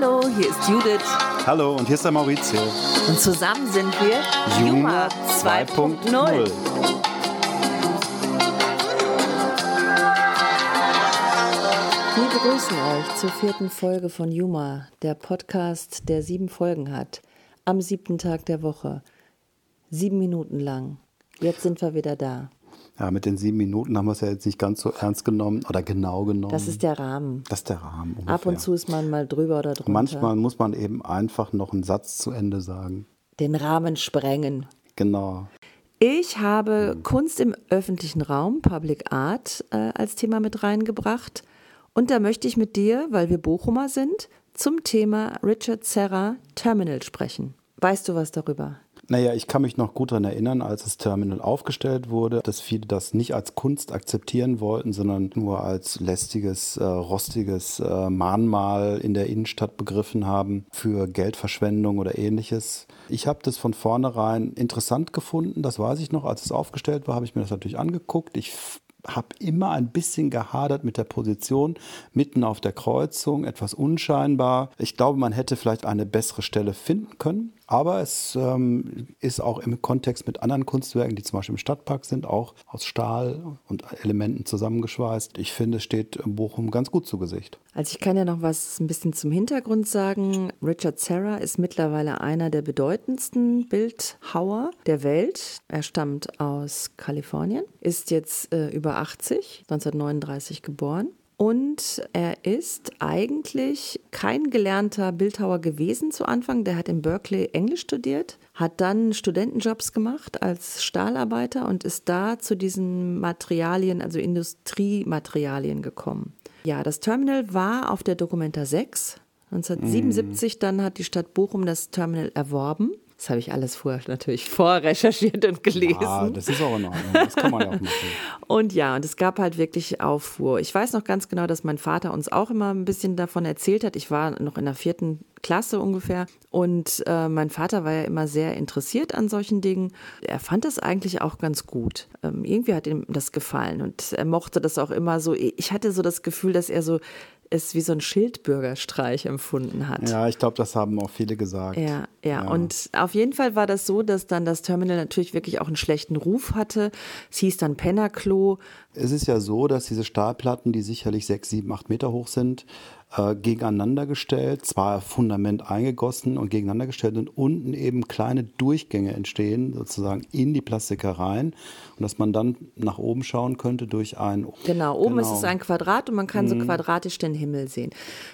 Hallo, hier ist Judith. Hallo, und hier ist der Maurizio. Und zusammen sind wir Juma 2.0. Wir begrüßen euch zur vierten Folge von Juma, der Podcast, der sieben Folgen hat. Am siebten Tag der Woche. Sieben Minuten lang. Jetzt sind wir wieder da. Ja, mit den sieben Minuten haben wir es ja jetzt nicht ganz so ernst genommen oder genau genommen. Das ist der Rahmen. Das ist der Rahmen. Ungefähr. Ab und zu ist man mal drüber oder drunter. Manchmal muss man eben einfach noch einen Satz zu Ende sagen. Den Rahmen sprengen. Genau. Ich habe Kunst im öffentlichen Raum, Public Art, äh, als Thema mit reingebracht. Und da möchte ich mit dir, weil wir Bochumer sind, zum Thema Richard Serra Terminal sprechen. Weißt du was darüber? Naja, ich kann mich noch gut daran erinnern, als das Terminal aufgestellt wurde, dass viele das nicht als Kunst akzeptieren wollten, sondern nur als lästiges, äh, rostiges äh, Mahnmal in der Innenstadt begriffen haben für Geldverschwendung oder ähnliches. Ich habe das von vornherein interessant gefunden, das weiß ich noch, als es aufgestellt war, habe ich mir das natürlich angeguckt. Ich habe immer ein bisschen gehadert mit der Position, mitten auf der Kreuzung, etwas unscheinbar. Ich glaube, man hätte vielleicht eine bessere Stelle finden können. Aber es ähm, ist auch im Kontext mit anderen Kunstwerken, die zum Beispiel im Stadtpark sind, auch aus Stahl und Elementen zusammengeschweißt. Ich finde, es steht Bochum ganz gut zu Gesicht. Also ich kann ja noch was ein bisschen zum Hintergrund sagen. Richard Serra ist mittlerweile einer der bedeutendsten Bildhauer der Welt. Er stammt aus Kalifornien, ist jetzt äh, über 80, 1939 geboren. Und er ist eigentlich kein gelernter Bildhauer gewesen zu Anfang. Der hat in Berkeley Englisch studiert, hat dann Studentenjobs gemacht als Stahlarbeiter und ist da zu diesen Materialien, also Industriematerialien gekommen. Ja, das Terminal war auf der Documenta 6. 1977 mm. dann hat die Stadt Bochum das Terminal erworben. Das habe ich alles vorher natürlich vorrecherchiert und gelesen. Ja, das ist auch in Ordnung. Das kann man ja auch machen. und ja, und es gab halt wirklich Aufruhr. Ich weiß noch ganz genau, dass mein Vater uns auch immer ein bisschen davon erzählt hat. Ich war noch in der vierten Klasse ungefähr. Und äh, mein Vater war ja immer sehr interessiert an solchen Dingen. Er fand das eigentlich auch ganz gut. Ähm, irgendwie hat ihm das gefallen und er mochte das auch immer so. Ich hatte so das Gefühl, dass er so es wie so ein Schildbürgerstreich empfunden hat. Ja, ich glaube, das haben auch viele gesagt. Ja, ja, ja, Und auf jeden Fall war das so, dass dann das Terminal natürlich wirklich auch einen schlechten Ruf hatte. Es hieß dann Pennerklo. Es ist ja so, dass diese Stahlplatten, die sicherlich sechs, sieben, acht Meter hoch sind, äh, gegeneinander gestellt, zwar Fundament eingegossen und gegeneinander gestellt und unten eben kleine Durchgänge entstehen, sozusagen in die Plastiker rein und dass man dann nach oben schauen könnte durch ein. Genau, oben genau. ist es ein Quadrat und man kann mhm. so quadratisch den Himmel sehen.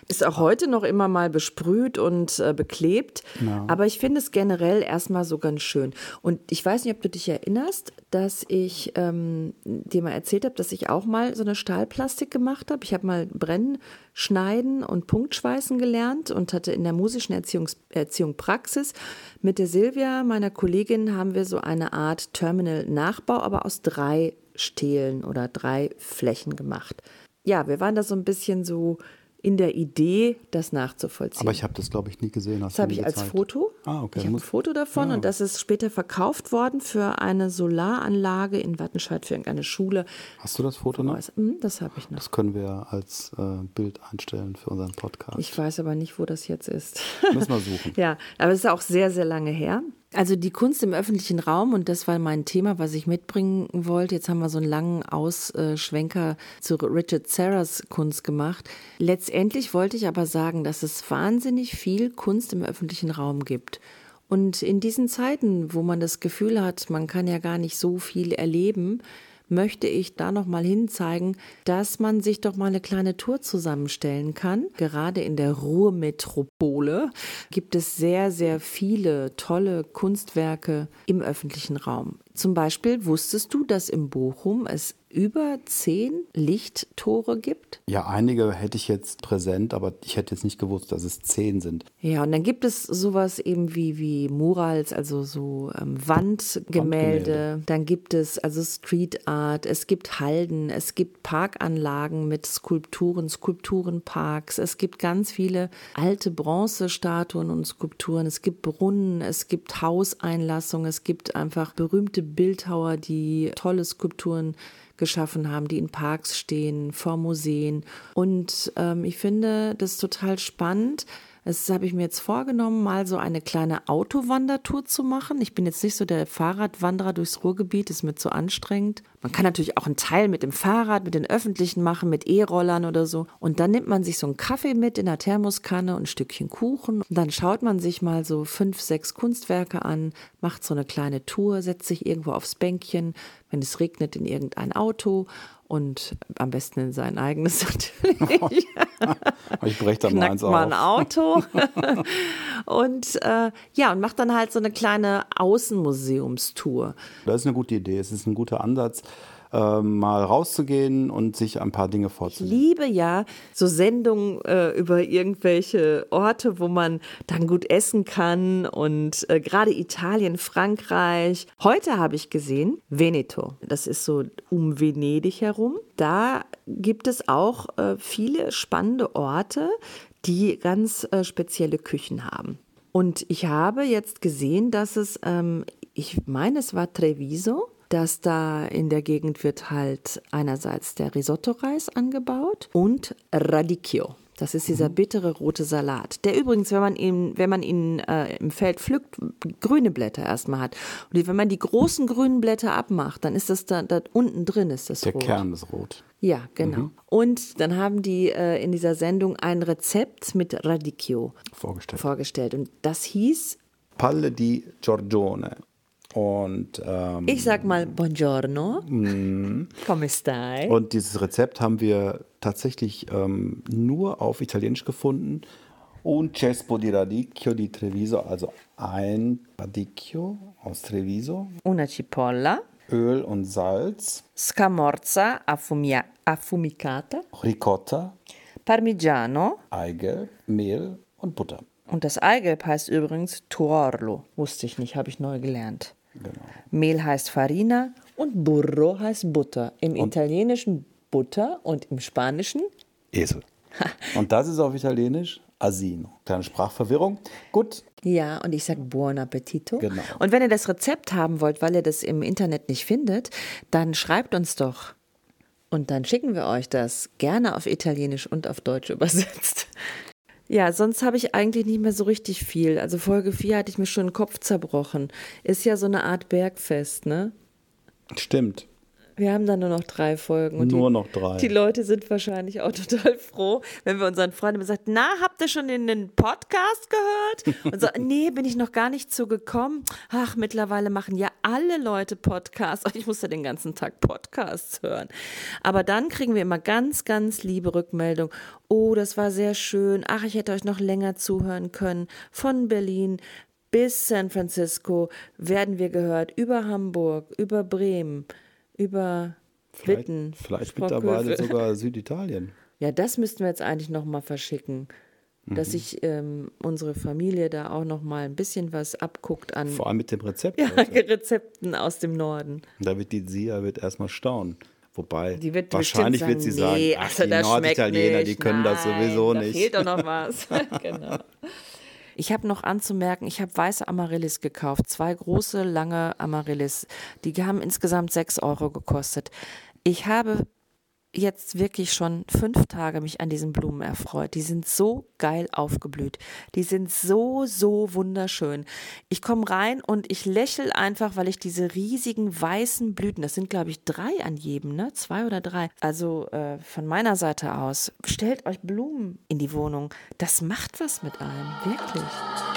Ist auch heute noch immer mal besprüht und äh, beklebt, ja. aber ich finde es generell erstmal so ganz schön. Und ich weiß nicht, ob du dich erinnerst, dass ich ähm, dir mal erzählt habe, dass ich auch mal so eine Stahlplastik gemacht habe. Ich habe mal Brennen Schneiden und Punktschweißen gelernt und hatte in der musischen Erziehung, Erziehung Praxis. Mit der Silvia, meiner Kollegin, haben wir so eine Art Terminal-Nachbau, aber aus drei Stelen oder drei Flächen gemacht. Ja, wir waren da so ein bisschen so in der Idee, das nachzuvollziehen. Aber ich habe das, glaube ich, nie gesehen. Das habe ich als Foto. Ah, okay. Ich habe ein Foto davon ja. und das ist später verkauft worden für eine Solaranlage in Wattenscheid für irgendeine Schule. Hast du das Foto noch? Hm, das habe ich noch. Das können wir als äh, Bild einstellen für unseren Podcast. Ich weiß aber nicht, wo das jetzt ist. Müssen wir suchen. ja, aber es ist auch sehr, sehr lange her. Also die Kunst im öffentlichen Raum, und das war mein Thema, was ich mitbringen wollte. Jetzt haben wir so einen langen Ausschwenker zu Richard Serras Kunst gemacht. Letztendlich wollte ich aber sagen, dass es wahnsinnig viel Kunst im öffentlichen Raum gibt. Und in diesen Zeiten, wo man das Gefühl hat, man kann ja gar nicht so viel erleben, möchte ich da noch mal hinzeigen, dass man sich doch mal eine kleine Tour zusammenstellen kann. Gerade in der Ruhrmetropole gibt es sehr, sehr viele tolle Kunstwerke im öffentlichen Raum. Zum Beispiel wusstest du, dass im Bochum es über zehn Lichttore gibt? Ja, einige hätte ich jetzt präsent, aber ich hätte jetzt nicht gewusst, dass es zehn sind. Ja, und dann gibt es sowas eben wie, wie Murals, also so ähm, Wandgemälde. Wandgemälde. Dann gibt es also Street Art, es gibt Halden, es gibt Parkanlagen mit Skulpturen, Skulpturenparks, es gibt ganz viele alte Bronzestatuen und Skulpturen, es gibt Brunnen, es gibt Hauseinlassungen, es gibt einfach berühmte Bildhauer, die tolle Skulpturen geschaffen haben, die in Parks stehen, vor Museen. Und ähm, ich finde das total spannend, Das habe ich mir jetzt vorgenommen, mal so eine kleine Autowandertour zu machen. Ich bin jetzt nicht so der Fahrradwanderer durchs Ruhrgebiet, ist mir zu anstrengend. Man kann natürlich auch einen Teil mit dem Fahrrad, mit den öffentlichen machen, mit E-Rollern oder so. Und dann nimmt man sich so einen Kaffee mit in der Thermoskanne und ein Stückchen Kuchen. Und dann schaut man sich mal so fünf, sechs Kunstwerke an, macht so eine kleine Tour, setzt sich irgendwo aufs Bänkchen, wenn es regnet, in irgendein Auto und am besten in sein eigenes natürlich. ich breche dann Knackt meins mal ein auf. Auto und äh, ja und macht dann halt so eine kleine Außenmuseumstour. Das ist eine gute Idee. Es ist ein guter Ansatz, äh, mal rauszugehen und sich ein paar Dinge Ich vorzunehmen. liebe ja so Sendungen äh, über irgendwelche Orte, wo man dann gut essen kann und äh, gerade Italien, Frankreich. Heute habe ich gesehen Veneto. Das ist so um Venedig herum. Da gibt es auch äh, viele spannende Orte, die ganz äh, spezielle Küchen haben. Und ich habe jetzt gesehen, dass es, ähm, ich meine, es war Treviso, dass da in der Gegend wird halt einerseits der Risotto-Reis angebaut und Radicchio. Das ist dieser bittere rote Salat, der übrigens, wenn man ihn, wenn man ihn äh, im Feld pflückt, grüne Blätter erstmal hat. Und wenn man die großen grünen Blätter abmacht, dann ist das da, da unten drin ist das Der rot. Kern ist rot. Ja, genau. Und dann haben die äh, in dieser Sendung ein Rezept mit Radicchio Vorgestellt. vorgestellt. Und das hieß, Palle di Giorgione. Und, ähm, ich sag mal Buongiorno, come stai? und dieses Rezept haben wir tatsächlich ähm, nur auf Italienisch gefunden. Un cespo di radicchio di Treviso, also ein Radicchio aus Treviso, Una cipolla, Öl und Salz, scamorza affumia- affumicata, Ricotta, Parmigiano Eigelb, Mehl und Butter. und das Eigelb heißt übrigens Tuorlo. Wusste ich nicht, habe ich neu gelernt. Genau. Mehl heißt Farina und Burro heißt Butter. Im Italienischen Butter und im Spanischen Esel. Und das ist auf Italienisch Asino. Kleine Sprachverwirrung. Gut, Ja, und ich sage Buon Appetito. Genau. Und wenn ihr das Rezept haben wollt, weil ihr das im Internet nicht findet, dann schreibt uns doch. Und dann schicken wir euch das gerne auf Italienisch und auf Deutsch übersetzt. Ja, sonst habe ich eigentlich nicht mehr so richtig viel. Also Folge 4 hatte ich mir schon den Kopf zerbrochen. Ist ja so eine Art Bergfest, ne? stimmt. Wir haben da nur noch drei Folgen. Und Nur die, noch drei. Die Leute sind wahrscheinlich auch total froh, wenn wir unseren Freunden sagen, na, habt ihr schon in den Podcast gehört? Und so, nee, bin ich noch gar nicht zu gekommen. Ach, mittlerweile machen ja alle Leute Podcasts. Ich muss ja den ganzen Tag Podcasts hören. Aber dann kriegen wir immer ganz, ganz liebe Rückmeldung. Oh, das war sehr schön. Ach, ich hätte euch noch länger zuhören können. Von Berlin bis San Francisco werden wir gehört. Über Hamburg, über Bremen, über Vielleicht, Witten. vielleicht mittlerweile sogar Süditalien. Ja, das müssten wir jetzt eigentlich noch mal verschicken. Dass Mhm. sich ähm, unsere Familie da auch noch mal ein bisschen was abguckt an Vor allem mit dem Rezept. ja, heute. Rezepten aus dem Norden. Da wird die Sia wird erstmal staunen. Wobei, wird wahrscheinlich bestimmt wird sie sagen, nee, ach, also die das Norditaliener, die können das Nein, sowieso da nicht. fehlt doch noch was. genau. Ich habe noch anzumerken, ich habe weiße Amaryllis gekauft. Zwei große, lange Amaryllis. Die haben insgesamt sechs Euro gekostet. Ich habe jetzt wirklich schon fünf Tage mich an diesen Blumen erfreut. Die sind so geil aufgeblüht. Die sind so, so wunderschön. Ich komme rein und ich lächel einfach, weil ich diese riesigen weißen Blüten, das sind glaube ich drei an jedem, ne? Zwei oder drei. Also äh, von meiner Seite aus, stellt euch Blumen in die Wohnung. Das macht was mit einem, wirklich.